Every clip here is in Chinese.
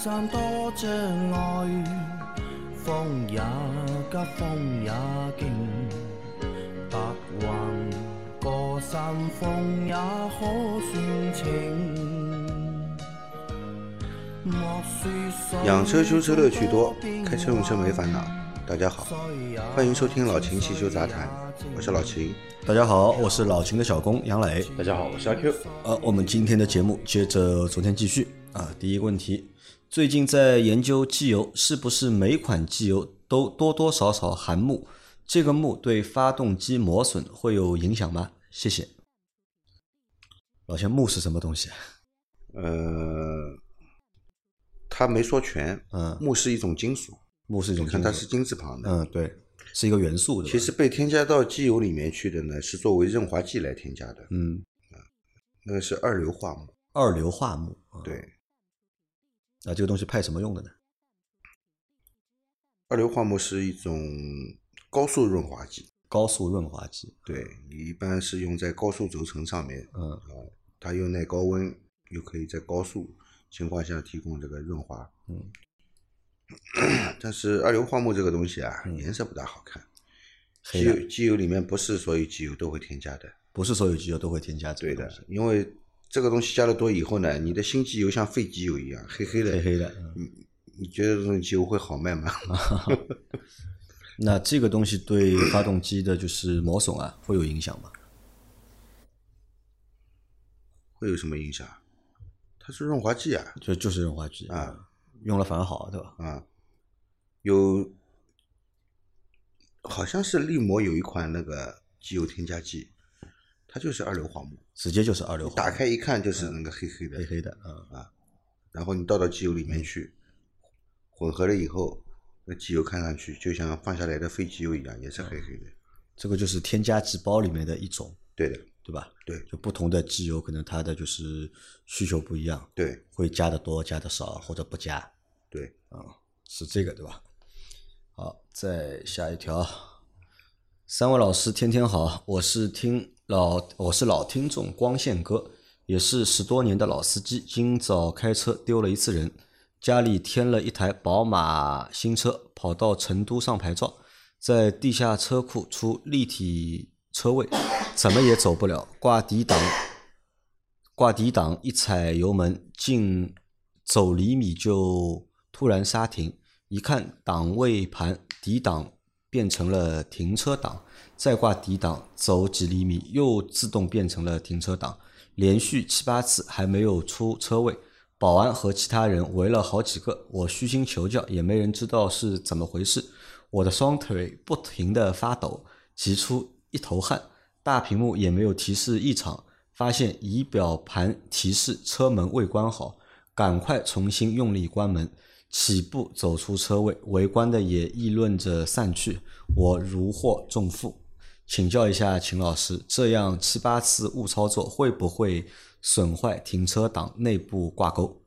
山多障碍，风也急，风也劲，白云过山峰也可算情。莫说养车修车乐趣多，开车用车没烦恼。大家好，欢迎收听老秦汽修杂谈，我是老秦。大家好，我是老秦的小工杨磊。大家好，我是阿 Q。呃，我们今天的节目接着昨天继续啊。第一个问题，最近在研究机油，是不是每款机油都多多少少含钼？这个钼对发动机磨损会有影响吗？谢谢。老钱，钼是什么东西？呃，他没说全，嗯，钼是一种金属，钼是一种你看它是金字旁的。嗯，对，是一个元素的。其实被添加到机油里面去的呢，是作为润滑剂来添加的，嗯，那个是二硫化钼。二硫化钼。啊，对，那这个东西派什么用的呢？二硫化钼是一种高速润滑剂，高速润滑剂。对你一般是用在高速轴承上面，嗯啊，它又耐高温，又可以在高速情况下提供这个润滑。嗯，但是二硫化钼这个东西啊，嗯颜色不大好看。机油机油里面不是所有机油都会添加的，不是所有机油都会添加这对的因为这个东西加的多以后呢，你的新机油像废机油一样黑黑的，黑黑的。嗯你觉得这种机油会好卖吗？那这个东西对发动机的就是磨损啊，会有影响吗？会有什么影响？它是润滑剂啊，就就是润滑剂啊，用了反而好，对吧？啊，有，好像是力摩有一款那个机油添加剂，它就是二硫化钼，直接就是二硫化，打开一看就是那个黑黑的，黑黑的，嗯，然后你倒到机油里面去，混合了以后，那机油看上去就像放下来的废机油一样，也是黑黑的。这个就是添加剂包里面的一种，对的，对吧？对就不同的机油可能它的就是需求不一样，对会加的多，加的少，或者不加，对，啊是这个对吧？好，再下一条，三位老师天天好，我是听老我是老听众光线哥，也是十多年的老司机，今早开车丢了一次人，家里添了一台宝马新车，跑到成都上牌照，在地下车库出立体车位，怎么也走不了，挂底档挂底档一踩油门，进走厘米就突然刹停，一看档位盘底档变成了停车档，再挂底档走几厘米又自动变成了停车档，连续七八次还没有出车位。保安和其他人围了好几个，我虚心求教，也没人知道是怎么回事。我的双腿不停地发抖，急出一头汗，大屏幕也没有提示异常，发现仪表盘提示车门未关好，赶快重新用力关门，起步走出车位，围观的也议论着散去，我如获重负。请教一下秦老师，这样七八次误操作会不会损坏停车档内部挂钩？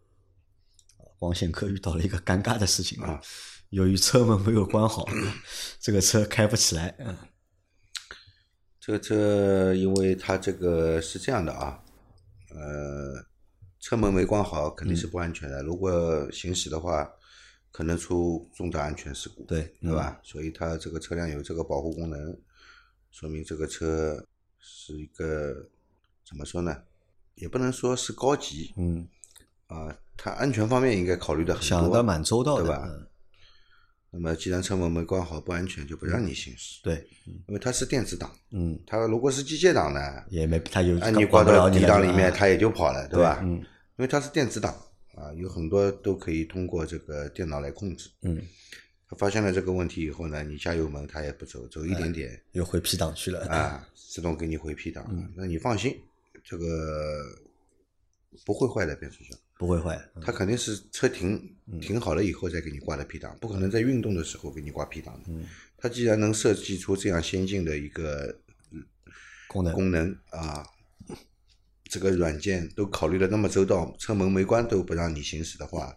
王显科遇到了一个尴尬的事情啊，由于车门没有关好，这个车开不起来。嗯这个车因为它这个是这样的啊，呃，车门没关好肯定是不安全的，如果行驶的话，可能出重大安全事故，对对吧？所以它这个车辆有这个保护功能，说明这个车是一个怎么说呢？也不能说是高级嗯，啊，它安全方面应该考虑的很多，想的蛮周到的，对吧嗯？那么既然车门没关好，不安全，就不让你行驶，对，因为它是电子档，嗯，它如果是机械档呢，也没它有按你挂到管不了你了底档里面，它也就跑了，对吧？嗯。因为它是电子档啊，有很多都可以通过这个电脑来控制。嗯，它发现了这个问题以后呢，你加油门它也不走，走一点点又回 P 档去了，啊，自动给你回 P 档。嗯那你放心，这个不会坏的变速箱，不会坏，嗯它肯定是车停停好了以后再给你挂的 P 档，不可能在运动的时候给你挂 P 档的。嗯它既然能设计出这样先进的一个功能功能啊，这个软件都考虑的那么周到，车门没关都不让你行驶的话，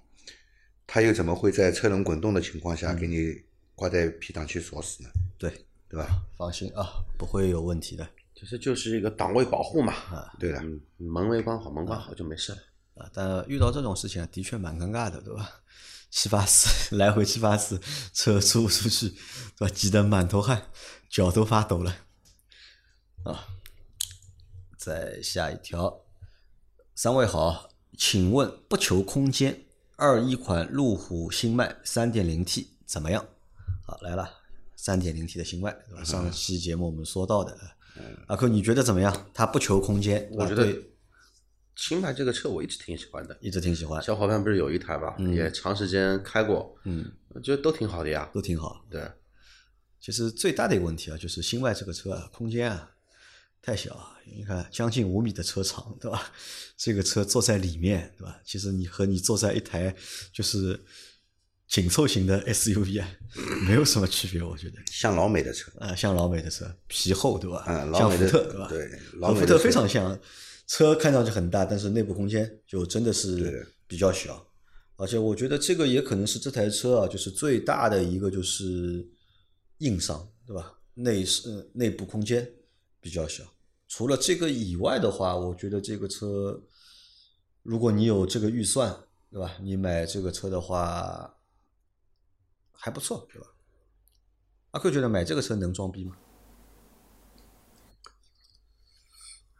它又怎么会在车轮滚动的情况下给你挂在 P 档去锁死呢？对，对吧？放心啊，不会有问题的。其实就是一个档位保护嘛。对的，嗯，门没关好，门关好就没事了。啊，但遇到这种事情啊，的确蛮尴尬的，对吧？七八次 来回七八次，车出不出去，对吧？急得满头汗，脚都发抖了。啊，再下一条，三位好，请问不求空间，二一款路虎新迈三点零 T 怎么样？好，来了，三点零 T 的新迈，对吧？上期节目我们说到的，阿克你觉得怎么样？它不求空间，我觉得对新迈这个车我一直挺喜欢的，一直挺喜欢，小伙伴不是有一台嘛，也长时间开过，嗯，我觉得都挺好的呀。都挺好。对，其实最大的一个问题啊，就是新迈这个车啊，空间啊太小啊。你看，将近五米的车长，对吧？这个车坐在里面，对吧？其实你和你坐在一台就是紧凑型的 SUV 啊，没有什么区别，我觉得。像老美的车，啊，像老美的车，皮厚，对吧？嗯，老像美的福特，对吧？对，老和福特非常像，车看上去很大，但是内部空间就真的是比较小。而且我觉得这个也可能是这台车啊，就是最大的一个就是硬伤，对吧？内是内部空间比较小。除了这个以外的话，我觉得这个车，如果你有这个预算，对吧？你买这个车的话还不错，对吧？阿克觉得买这个车能装逼吗？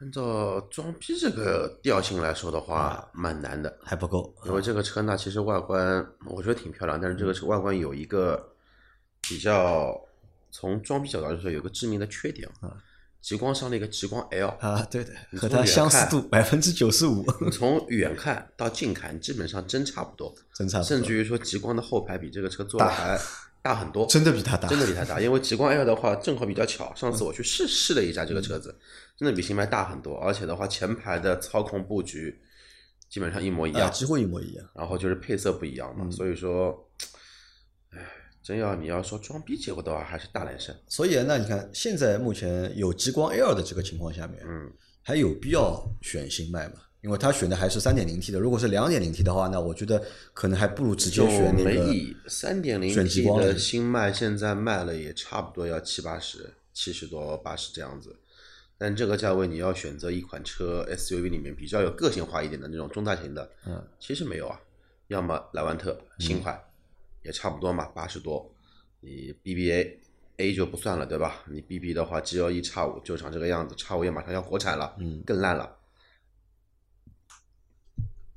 按照装逼这个调性来说的话，蛮难的。还不够，因为这个车呢，其实外观我觉得挺漂亮，但是这个车外观有一个比较从装逼角度来说有个致命的缺点啊，极光上的一个极光 L，啊，对的，和它相似度百分之九十五，你从远看到近看基本上真差不多，真差不多甚至于说极光的后排比这个车做的还 大很多，真的比它大，真的比它大，因为极光 L 的话正好比较巧，上次我去试试了一下这个车子，真的比新迈大很多，而且的话前排的操控布局基本上一模一啊，样，几乎一模一样。然后就是配色不一样嘛，所以说，哎，真要你要说装逼结果的话，还是大蓝胜，所以那你看，现在目前有极光 L 的这个情况下面，嗯，还有必要选新迈吗？因为他选的还是三点零 T 的，如果是两点零 T 的话，那我觉得可能还不如直接选那个没意义。三点零 T 的新迈现在卖了也差不多要七八十、七十多、八十这样子，但这个价位你要选择一款车 SUV 里面比较有个性化一点的那种中大型的，嗯，其实没有啊，要么莱万特新款、也差不多嘛，八十多，你 BBA A 就不算了对吧？你 BB 的话 GLE 叉五就长这个样子，叉五也马上要国产了，嗯，更烂了。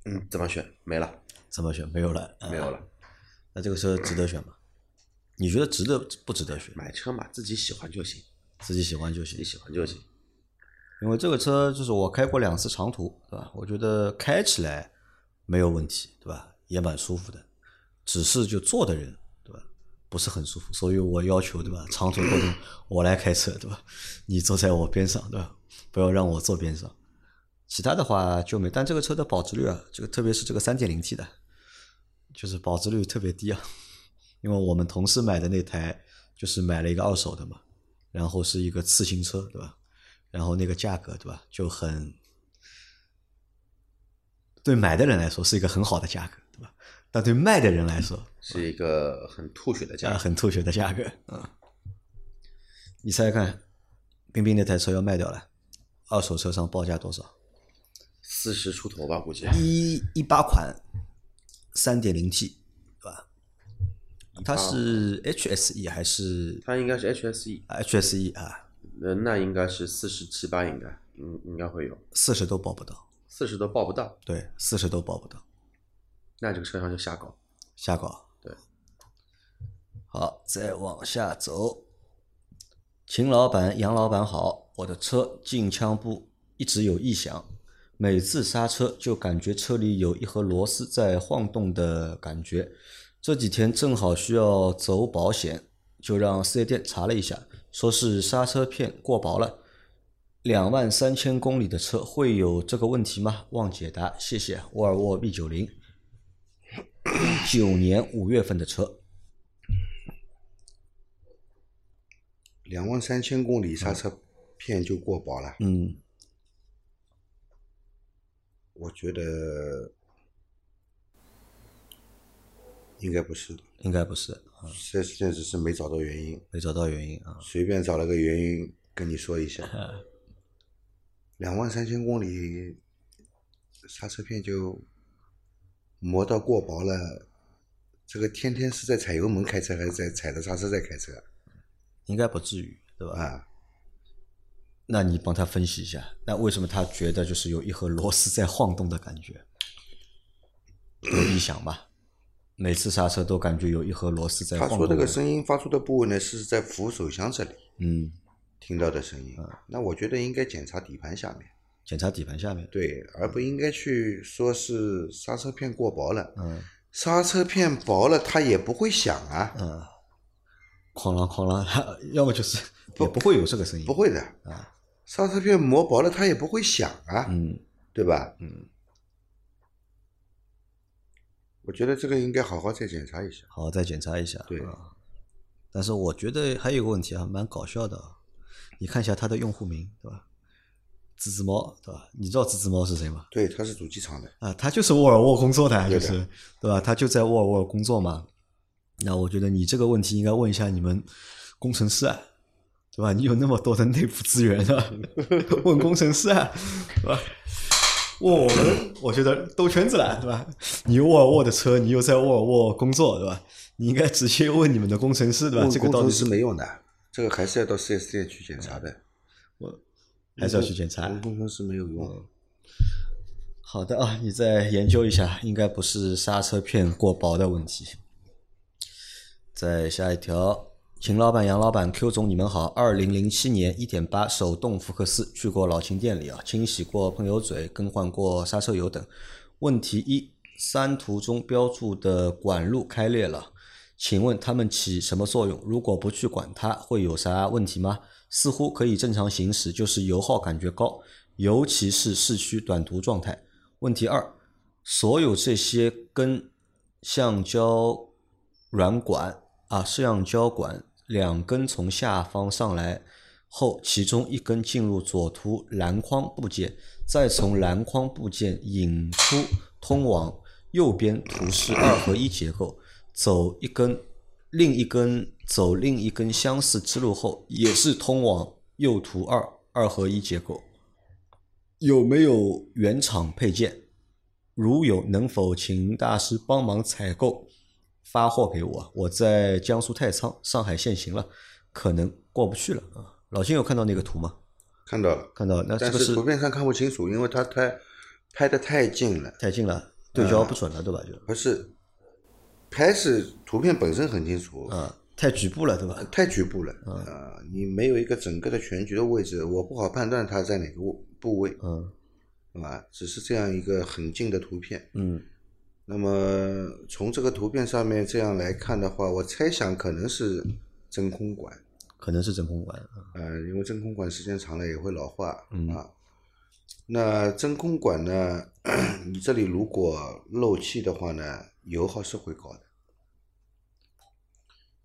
嗯，怎么选？没了，怎么选？没有了，啊没有了。那这个车值得选吗？你觉得值得不值得选？买车嘛，自己喜欢就行，自己喜欢就行自己。喜欢就行。因为这个车就是我开过两次长途，对吧？我觉得开起来没有问题，对吧？也蛮舒服的，只是就坐的人，对吧？不是很舒服，所以我要求，对吧？长途活动 我来开车，对吧？你坐在我边上，对吧？不要让我坐边上。其他的话就没，但这个车的保值率啊，这个特别是这个三点零 T 的，就是保值率特别低啊。因为我们同事买的那台就是买了一个二手的嘛，然后是一个次新车，对吧？然后那个价格，对吧？就很对买的人来说是一个很好的价格，对吧？但对卖的人来说，是一个很吐血的价啊，格。很吐血的价格啊！你猜猜看，冰冰那台车要卖掉了，二手车上报价多少？四十出头吧，估计。一一八款三点零 T，对吧？它是 HSE 还是它应该是 HSE，HSE 啊？那，那应该是四十七八，应该，应应该会有，四十都报不到，四十都报不到，对，四十都报不到，那这个车上就瞎搞。瞎搞。对，好，再往下走。秦老板、杨老板好，我的车进枪部一直有异响，每次刹车就感觉车里有一盒螺丝在晃动的感觉。这几天正好需要走保险，就让四 S 店查了一下，说是刹车片过薄了。两万三千公里的车会有这个问题吗？望解答，谢谢。沃尔沃 V 九零，一 九年五月份的车，两万三千公里刹车片就过保了，嗯，我觉得应该不是的。应该不是，啊四 S 店只是没找到原因，没找到原因啊。随便找了个原因跟你说一下。两万三千公里，刹车片就磨到过薄了，这个天天是在踩油门开车，还是在踩着刹车在开车应该不至于，对吧？啊？那你帮他分析一下，那为什么他觉得就是有一盒螺丝在晃动的感觉？有异响吧？每次刹车都感觉有一盒螺丝在晃动。他说这个声音发出的部位呢，是在扶手箱这里嗯，听到的声音。那我觉得应该检查底盘下面，检查底盘下面。对，而不应该去说是刹车片过薄了。嗯刹车片薄了，它也不会响啊，嗯，哐啷哐啷，它 要么就是不不会有这个声音。不会的。啊，刹车片磨薄了，它也不会响啊，嗯对吧？嗯，我觉得这个应该好好再检查一下。好，再检查一下。对啊但是我觉得还有个问题啊，蛮搞笑的啊。你看一下它的用户名，对吧？滋滋猫，对吧？你知道滋滋猫是谁吗？对，他是主机厂的，啊，他就是沃尔沃工作的就是对吧？他就在沃尔沃工作嘛。那我觉得你这个问题应该问一下你们工程师啊，对吧？你有那么多的内部资源啊，问工程师啊，对吧？问我们，我觉得兜圈子了，对吧？你有沃尔沃的车，你又在沃尔沃工作，对吧？你应该直接问你们的工程师，对吧？问这个到底工程师没用的，这个还是要到 4S 店去检查的，还是要去检查。问工程师没有用。好的啊，你再研究一下，应该不是刹车片过薄的问题。再下一条，秦老板、杨老板、Q 总，你们好。二零零七年一点八手动福克斯去过老秦店里啊，清洗过喷油嘴，更换过刹车油等。问题一：三图中标注的管路开裂了，请问它们起什么作用？如果不去管它，会有啥问题吗？似乎可以正常行驶，就是油耗感觉高，尤其是市区短途状态。问题二：所有这些跟橡胶软管啊，橡胶管两根从下方上来后，其中一根进入左图篮筐部件，再从篮筐部件引出通往右边图示二合一结构，走一根，另一根走另一根相似之路后，也是通往右图二二合一结构。有没有原厂配件？如有，能否请大师帮忙采购发货给我？我在江苏太仓，上海限行了，可能过不去了啊。老金有看到那个图吗？看到了，看到了，那这但个是是图片上看不清楚，因为它太拍的太近了，太近了，对焦不准了，对吧？就不是拍是图片本身很清楚，啊，太局部了，对吧？太局部了，啊，你没有一个整个的全局的位置，我不好判断它在哪个部部位，嗯是吧？只是这样一个很近的图片，嗯那么从这个图片上面这样来看的话，我猜想可能是真空管，可能是真空管。啊呃，因为真空管时间长了也会老化、嗯啊。那真空管呢，你这里如果漏气的话呢，油耗是会高的，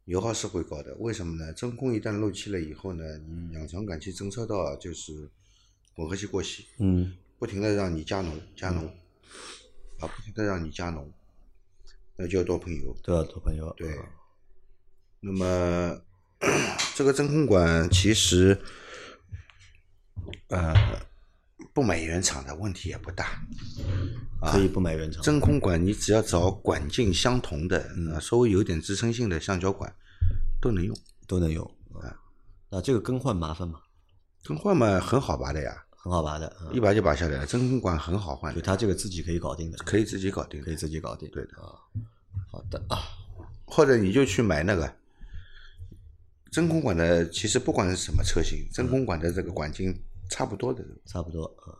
油耗是会高的。为什么呢？真空一旦漏气了以后呢，你氧传感器侦测到啊就是混合气过稀，嗯不停的让你加浓加浓，啊，不停的让你加浓，那就要多喷油。都要多喷油。对啊，那么 这个真空管其实，呃，不买原厂的问题也不大。可以不买原厂。真空管你只要找管径相同的，嗯稍微有点支撑性的橡胶管都能用。都能用啊。那这个更换麻烦吗？更换嘛很好拔的呀，很好拔的啊，一拔就拔下来了。真空管很好换就，它这个自己可以搞定的，可以自己搞定可以。自己搞定。对的啊。好的啊，或者你就去买那个真空管的，其实不管是什么车型，真空管的这个管径差不多的。差不多啊。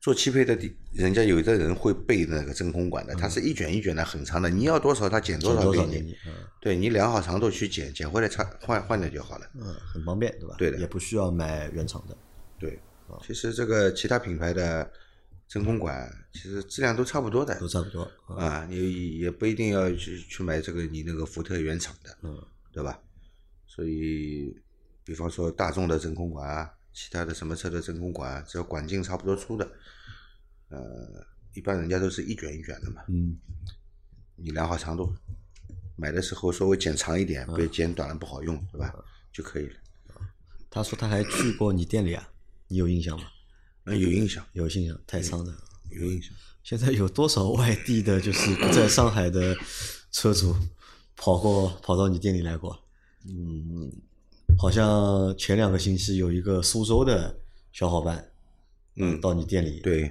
做汽配的地，人家有的人会备那个真空管的，它是一卷一卷的，很长的，你要多少它剪多减少给你。多少给你？嗯对你量好长度去剪，剪回来插换换掉就好了。嗯，很方便，对吧？对的也不需要买原厂的。对，其实这个其他品牌的真空管其实质量都差不多的都差不多啊。啊，你也不一定要去去买这个你那个福特原厂的，嗯，对吧？所以，比方说大众的真空管啊，其他的什么车的真空管啊，只要管径差不多粗的，呃，一般人家都是一卷一卷的嘛。嗯，你量好长度，买的时候稍微剪长一点，嗯别剪短了不好用，对吧？就可以了。他说他还去过你店里啊，你有印象吗？嗯有印象，有印象，太仓的。有印象。现在有多少外地的，就是不在上海的车主跑过跑到你店里来过？嗯，好像前两个星期有一个苏州的小伙伴嗯，到你店里，，对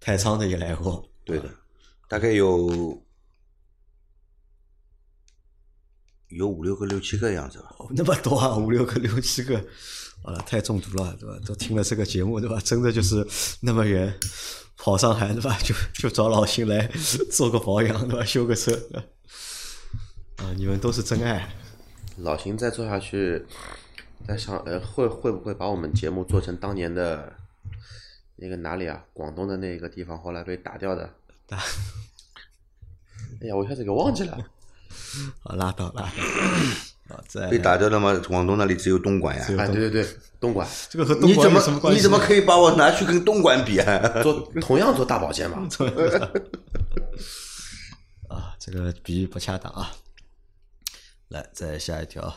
太仓的也来过，对的，大概有有五六个、六七个样子吧。哦那么多啊，五六个、六七个，啊，太中毒了，对吧？都听了这个节目，对吧？真的就是那么远跑上海，对吧？就就找老邢来做个保养，对吧？修个车，啊，你们都是真爱。老邢再做下去，在想呃会会不会把我们节目做成当年的那个哪里啊？广东的那个地方后来被打掉的。打哎呀，我一下子给忘记了。好，拉倒拉倒。被打掉了吗？广东那里只有东莞呀。哎，对对对，东莞这个和东莞你怎么有什么关系？你怎么可以把我拿去跟东莞比啊？做同样做大保健嘛。啊，这个比喻不恰当啊。来，再下一条。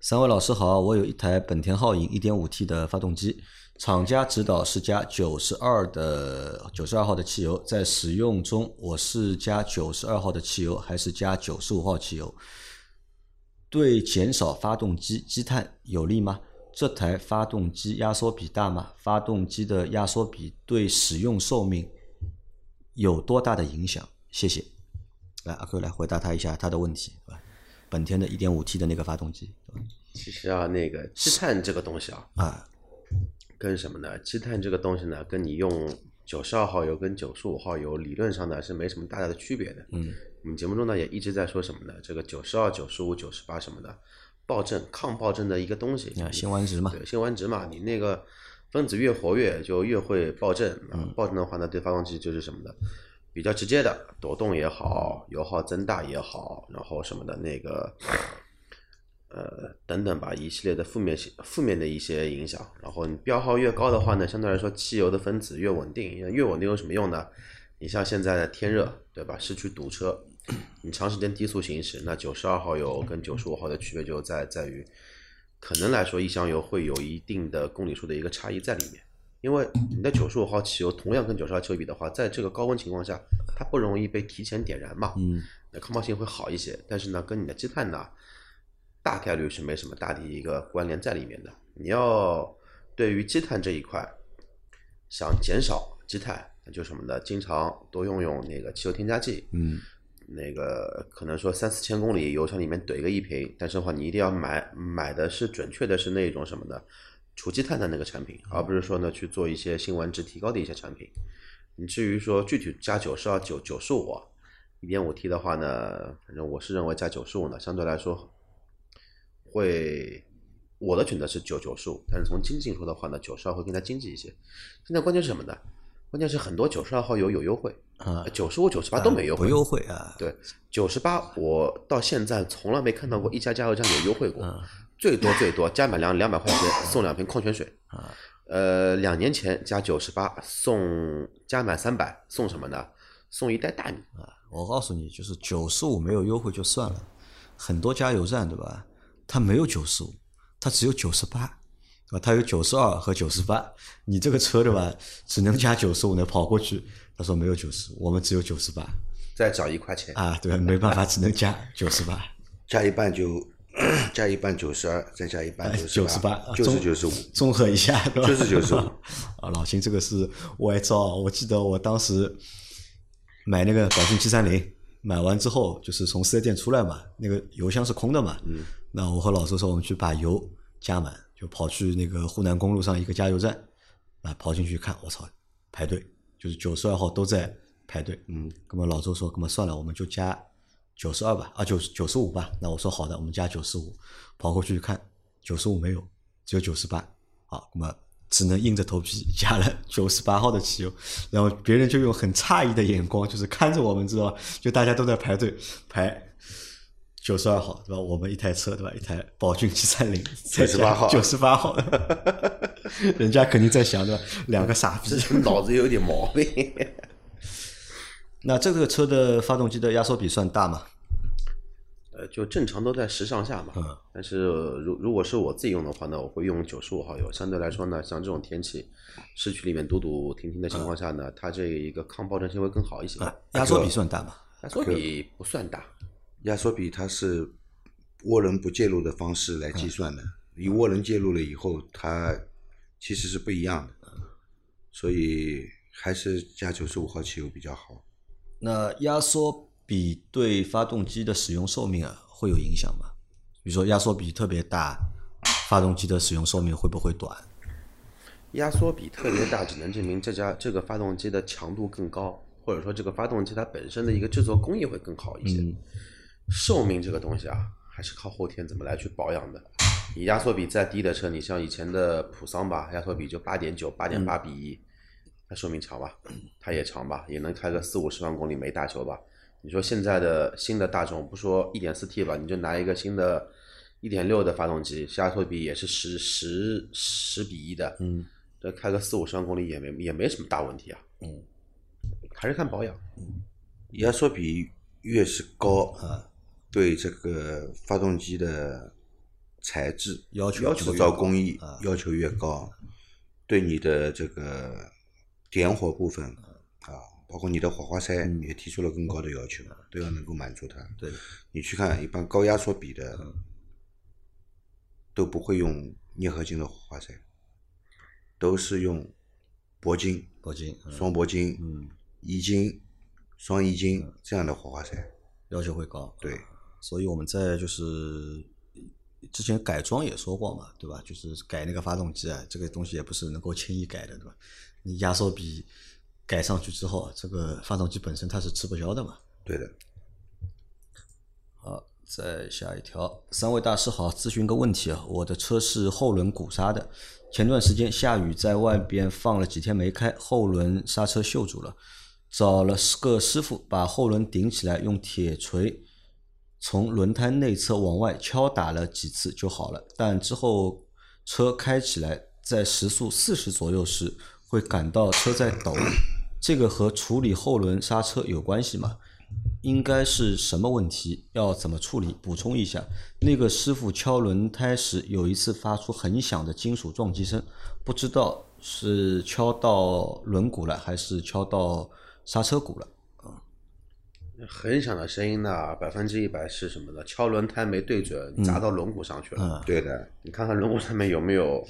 三位老师好，我有一台本田皓影 1.5T 的发动机，厂家指导是加92的92号的汽油，在使用中我是加92号的汽油还是加95号汽油？对减少发动机积碳有利吗？这台发动机压缩比大吗？发动机的压缩比对使用寿命有多大的影响？谢谢。来，阿 Q 来回答他一下他的问题，对吧？本田的 1.5T 的那个发动机，其实啊，那个积碳这个东西啊，啊，跟什么呢？积碳这个东西呢，跟你用九十二号油跟九十五号油理论上呢是没什么大大的区别的。嗯，我们节目中呢也一直在说什么呢？这个九十二、九十五、九十八什么的，暴震、抗暴震的一个东西。啊，辛烷值嘛，对，辛烷值嘛，你那个分子越活跃就越会暴震。暴震的话呢，对发动机就是什么的，比较直接的抖动也好，油耗增大也好，然后什么的那个。呃，等等吧，一系列的负面性、负面的一些影响。然后你标号越高的话呢，相对来说汽油的分子越稳定。越稳定有什么用呢？你像现在的天热，对吧？市区堵车，你长时间低速行驶，那九十二号油跟九十五号的区别就在在于，可能来说一箱油会有一定的公里数的一个差异在里面。因为你的九十五号汽油同样跟九十二汽油比的话，在这个高温情况下，它不容易被提前点燃嘛，嗯，那抗爆性会好一些。但是呢，跟你的积碳呢，大概率是没什么大的一个关联在里面的。你要对于积碳这一块，想减少积碳，那就什么呢？经常多用用那个汽油添加剂，嗯，那个可能说三四千公里油箱里面怼个一瓶，但是的话你一定要买买的是准确的是那种什么呢？除积碳的那个产品，而不是说呢去做一些辛烷值提高的一些产品。你至于说具体加九十二、九九十五、一点五 T 的话呢，反正我是认为加九十五呢，相对来说会我的选择是九九十五，但是从经济说的话呢，九十二会更加经济一些。现在关键是什么呢？关键是很多九十二号油有优惠，啊，九十五、九十八都没优惠。不优惠啊，对，九十八我到现在从来没看到过一家加油站有优惠过，嗯最多最多加满两两百块钱送两瓶矿泉水。啊，呃，两年前加九十八送加满三百送什么呢？送一袋大米啊。我告诉你，就是九十五没有优惠就算了，很多加油站对吧？它没有九十五，它只有九十八，啊，它有九十二和九十八。你这个车对吧，只能加九十五呢，跑过去，他说没有九十，我们只有九十八再找一块钱，啊，对吧？没办法，只能加九十八。加一半就 加一半九十二，再加一半哎九十八，就是九十五。综合一下，对吧？就是95 啊，老秦这个是歪招，我记得我当时买那个宝骏七三零，买完之后就是从四 S 店出来嘛，那个油箱是空的嘛，嗯，那我和老周说我们去把油加满，就跑去那个沪南公路上一个加油站，啊，跑进去看，我操，排队，就是九十二号都在排队，嗯，那么老周说，那么算了，我们就加九十二吧，啊，九九十五吧，那我说好的，我们加九十五，跑过去看，九十五没有，只有九十八，好，那么只能硬着头皮 加了九十八号的汽油，然后别人就用很诧异的眼光，就是看着我们，知道吧？就大家都在排队排九十二号，对吧？我们一台车，对吧？一台宝骏七三零，九十八号九十八号，人家肯定在想，对吧？两个傻逼，脑子有点毛病。那这个车的发动机的压缩比算大吗？呃，就正常都在十上下嘛。嗯但是如如果是我自己用的话呢，我会用九十五号油。相对来说呢，像这种天气，市区里面堵堵停停的情况下呢，它这一个抗爆震性会更好一些。啊，压缩比算大吗？压缩比不算大，压缩比它是涡轮不介入的方式来计算的，你涡轮介入了以后，它其实是不一样的，所以还是加九十五号汽油比较好。那压缩比对发动机的使用寿命啊会有影响吗？比如说压缩比特别大，发动机的使用寿命会不会短？压缩比特别大，只能证明这家这个发动机的强度更高，或者说这个发动机它本身的一个制作工艺会更好一些。寿命这个东西啊，还是靠后天怎么来去保养的。你压缩比再低的车，你像以前的普桑吧，压缩比就八点九、八点八比一，它寿命长吧？它也长吧？也能开个四五十万公里没大修吧？你说现在的新的大众，不说一点四 T 吧，你就拿一个新的一点六的发动机，压缩比也是十十十比一的，嗯，这开个四五十万公里也没也没什么大问题啊，嗯，还是看保养。压缩比越是高，啊，对这个发动机的材质要求就制造工艺啊要求越高，对你的这个点火部分啊，包括你的火花塞也提出了更高的要求，都要能够满足它。对，你去看一般高压缩比的，都不会用镍合金的火花塞，都是用铂金、铂金，嗯双铂金、嗯，乙金、双一金这样的火花塞。要求会高。对，所以我们在就是之前改装也说过嘛，对吧？就是改那个发动机啊，这个东西也不是能够轻易改的，对吧？你压缩比改上去之后，这个发动机本身它是吃不消的嘛。对的，好，再下一条，三位大师好，咨询个问题啊，我的车是后轮鼓刹的，前段时间下雨在外边放了几天没开，后轮刹车锈住了，找了个师傅把后轮顶起来，用铁锤从轮胎内侧往外敲打了几次就好了，但之后车开起来在时速四十左右时会感到车在抖，这个和处理后轮刹车有关系吗？应该是什么问题？要怎么处理？补充一下，那个师傅敲轮胎时有一次发出很响的金属撞击声，不知道是敲到轮毂了还是敲到刹车鼓了。很响的声音呢，百分之一百是什么呢？敲轮胎没对准，砸到轮毂上去了。嗯对的，你看看轮毂上面有没有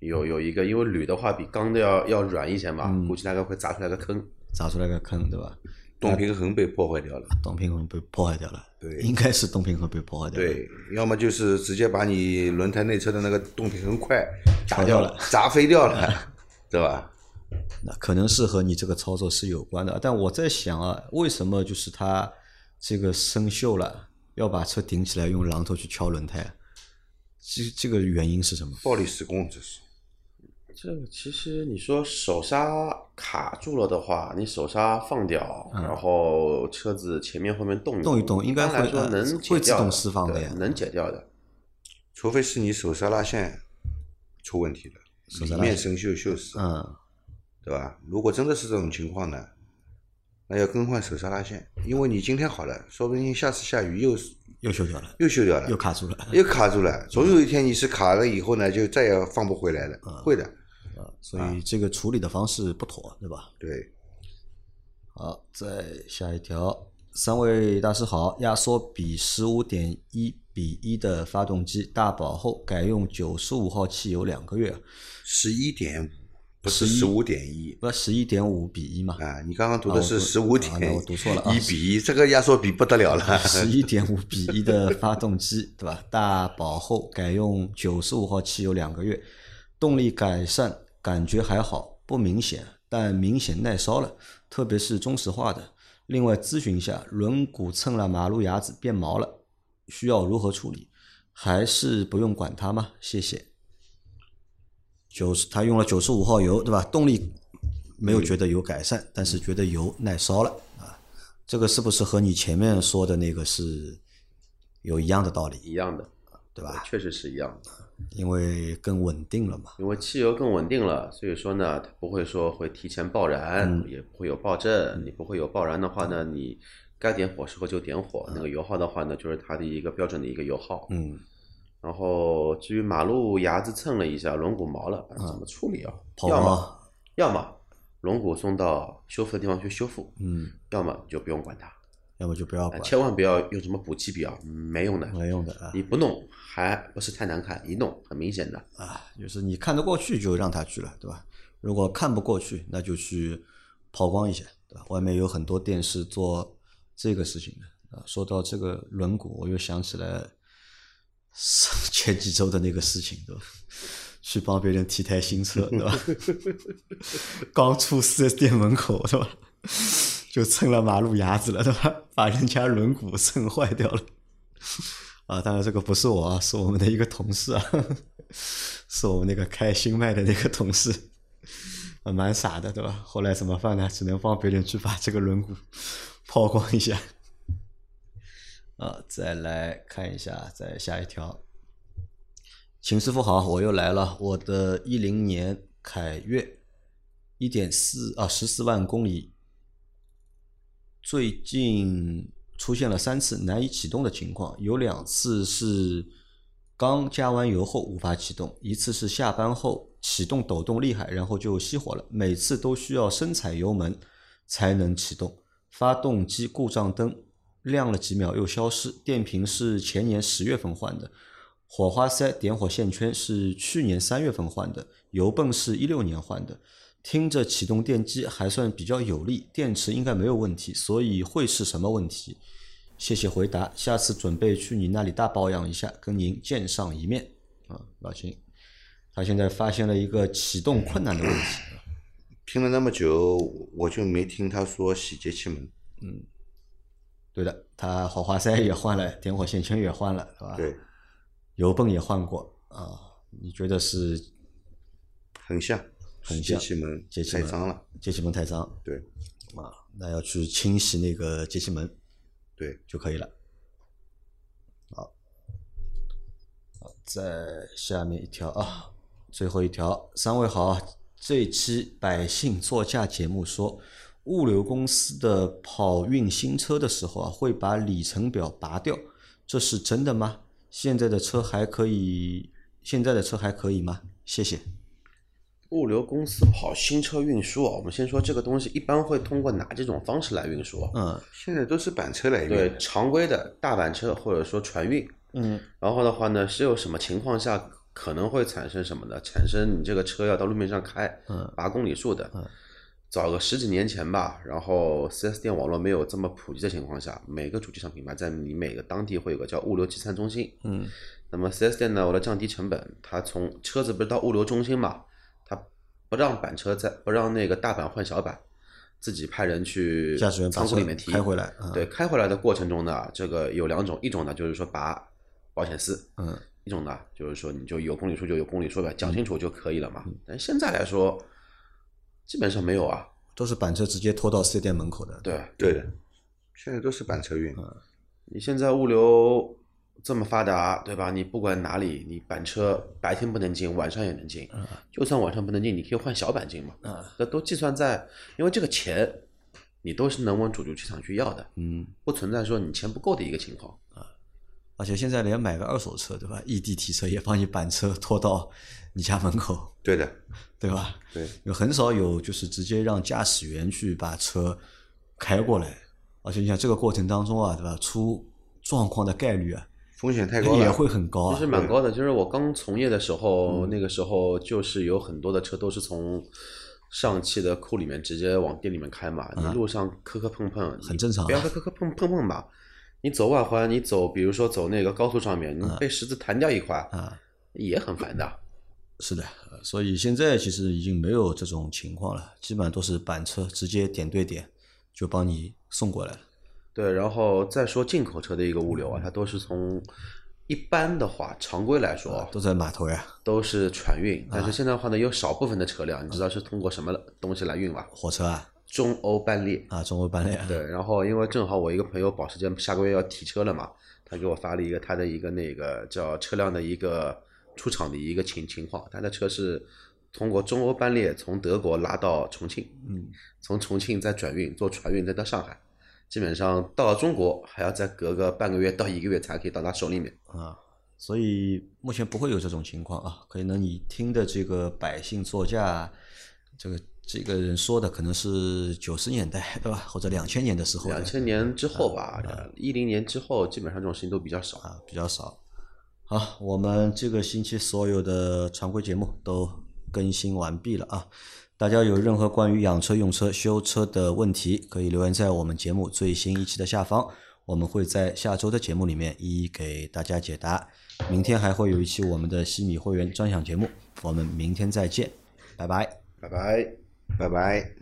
有有一个，因为铝的话比钢的要要软一些嘛，嗯估计大概会砸出来个坑。砸出来个坑，对吧？动平衡被破坏掉了。动平衡被破坏掉了，对应该是动平衡被破坏掉了。对，要么就是直接把你轮胎内侧的那个动平衡块砸掉了砸飞掉了，对吧？那可能是和你这个操作是有关的，但我在想啊，为什么就是它这个生锈了，要把车顶起来用榔头去敲轮胎？这这个原因是什么？暴力施工这是。这个其实你说手刹卡住了的话，你手刹放掉，然后车子前面后面动一嗯动一动应该般来说能会自动释放的呀能解掉的。除非是你手刹拉线出问题了，里手刹面生锈锈死，嗯，对吧？如果真的是这种情况呢，那要更换手刹拉线，因为你今天好了，说不定下次下雨又又锈掉了，又锈掉了，又卡住了。又卡住了。总有一天你是卡了以后呢，就再也放不回来了，嗯会的。啊，所以这个处理的方式不妥，对吧？对，好，再下一条，三位大师好，压缩比十五点一比一的发动机大保后改用九十五号汽油两个月，十一点五，不是11十五点一。不十一点五比一嘛？啊，你刚刚读的是啊十五点我读错了啊一比一，这个压缩比不得了了。十一点五比一的发动机，对吧？大保后改用九十五号汽油两个月，动力改善感觉还好，不明显，但明显耐烧了，特别是中石化的。另外咨询一下，轮毂蹭了马路牙子变毛了，需要如何处理？还是不用管它吗？谢谢。九十，他用了九十五号油，对吧？动力没有觉得有改善，但是觉得油耐烧了啊。这个是不是和你前面说的那个是有一样的道理，一样的，对吧？确实是一样的。因为更稳定了嘛。因为汽油更稳定了，所以说呢，它不会说会提前爆燃，嗯也不会有爆震。你不会有爆燃的话呢，你该点火时候就点火，那个油耗的话呢，就是它的一个标准的一个油耗。嗯，然后至于马路牙子蹭了一下，轮毂毛了，怎么处理啊？抛要么，要么轮毂送到修复的地方去修复，嗯，要么就不用管它，要么就不要管，哎千万不要用什么补漆笔啊，没用的。没用的啊你不弄还不是太难看，一弄很明显的。啊，就是你看得过去就让他去了，对吧？如果看不过去，那就去抛光一下，对吧？外面有很多店是做这个事情的啊。说到这个轮毂，我又想起来上 前几周的那个事情，对吧？去帮别人提台新车，对吧？刚出四 S 店门口，对吧？就蹭了马路牙子了，对吧？把人家轮毂蹭坏掉了。啊，当然这个不是我，是我们的一个同事啊，是我们那个开新麦的那个同事，啊，蛮傻的，对吧？后来怎么办呢？只能帮别人去把这个轮毂抛光一下。啊，再来看一下，再下一条。秦师傅好，我又来了。我的一零年凯越，一点四啊十四万公里，最近出现了三次难以启动的情况，有两次是刚加完油后无法启动，一次是下班后启动抖动厉害，然后就熄火了，每次都需要深踩油门才能启动。发动机故障灯亮了几秒又消失，电瓶是前年十月份换的，火花塞点火线圈是去年三月份换的，油泵是一六年换的。听着启动电机还算比较有力，电池应该没有问题，所以会是什么问题？谢谢回答，下次准备去你那里大保养一下，跟您见上一面。啊，老秦，他现在发现了一个启动困难的问题。听了那么久，我就没听他说洗节气门。嗯对的，他火花塞也换了，点火线圈也换了，对吧？对，油泵也换过啊。你觉得是很像，很像节气门节气门太脏了。节气门太脏对啊？那要去清洗那个节气门对，就可以了。好，好，再下面一条啊，最后一条，三位好，这期百姓座驾节目说，物流公司的跑运新车的时候啊，会把里程表拔掉，这是真的吗？现在的车还可以，现在的车还可以吗？谢谢。物流公司跑新车运输啊，我们先说这个东西一般会通过哪几种方式来运输啊？嗯现在都是板车来运对，常规的大板车或者说船运，嗯然后的话呢，是有什么情况下可能会产生什么的？产生你这个车要到路面上开，嗯八公里数的。嗯早个十几年前吧，然后四 S 店网络没有这么普及的情况下，每个主机厂品牌在你每个当地会有个叫物流集散中心。嗯那么四 S 店呢，为了降低成本，它从车子不是到物流中心嘛，它不让板车在不让那个大板换小板，自己派人去驾驶员仓库里面提开回来啊对，开回来的过程中呢，这个有两种，一种呢就是说拔保险丝，嗯一种呢就是说你就有公里数就有公里数呗，讲清楚就可以了嘛。但现在来说，基本上没有啊。都是板车直接拖到四 S 店门口的。对，对的，现在都是板车运。你现在物流这么发达，对吧？你不管哪里，你板车白天不能进，晚上也能进。就算晚上不能进，你可以换小板进嘛。啊这都计算在，因为这个钱你都是能往主流市场去要的，嗯，不存在说你钱不够的一个情况。而且现在连买个二手车，对吧？异地提车也帮你板车拖到你家门口，对的，对吧？对，有很少有就是直接让驾驶员去把车开过来，而且你想这个过程当中啊，对吧？出状况的概率啊风险太高了。也会很高其实啊。蛮高的，就是我刚从业的时候，那个时候就是有很多的车都是从上汽的库里面直接往店里面开嘛，你路上磕磕碰碰，很正常啊不要说磕磕碰碰碰吧。你走外环，你走，比如说走那个高速上面，你被石子弹掉一块，啊，也很烦的。是的，呃所以现在其实已经没有这种情况了，基本上都是板车直接点对点就帮你送过来了。对，然后再说进口车的一个物流啊，它都是从一般的话，常规来说啊都在码头呀，都是船运，但是现在的话呢，有少部分的车辆，你知道是通过什么东西来运吗？火车啊，中欧班列。啊，中欧班列啊，对，然后因为正好我一个朋友保时捷下个月要提车了嘛，他给我发了一个他的一个那个叫车辆的一个出厂的一个情情况，他的车是通过中欧班列从德国拉到重庆，嗯，从重庆再转运坐船运再到上海，基本上到了中国还要再隔个半个月到一个月才可以到他手里面。啊，所以目前不会有这种情况啊。可能你听的这个百姓座驾，这个这个人说的可能是九十年代对吧，或者两千年的时候的两千年之后吧，一零年之后，基本上这种事情都比较少。啊比较少。好，我们这个星期所有的常规节目都更新完毕了啊。大家有任何关于养车、用车、修车的问题，可以留言在我们节目最新一期的下方，我们会在下周的节目里面一一给大家解答。明天还会有一期我们的西米会员专享节目，我们明天再见，拜拜。拜拜。拜拜。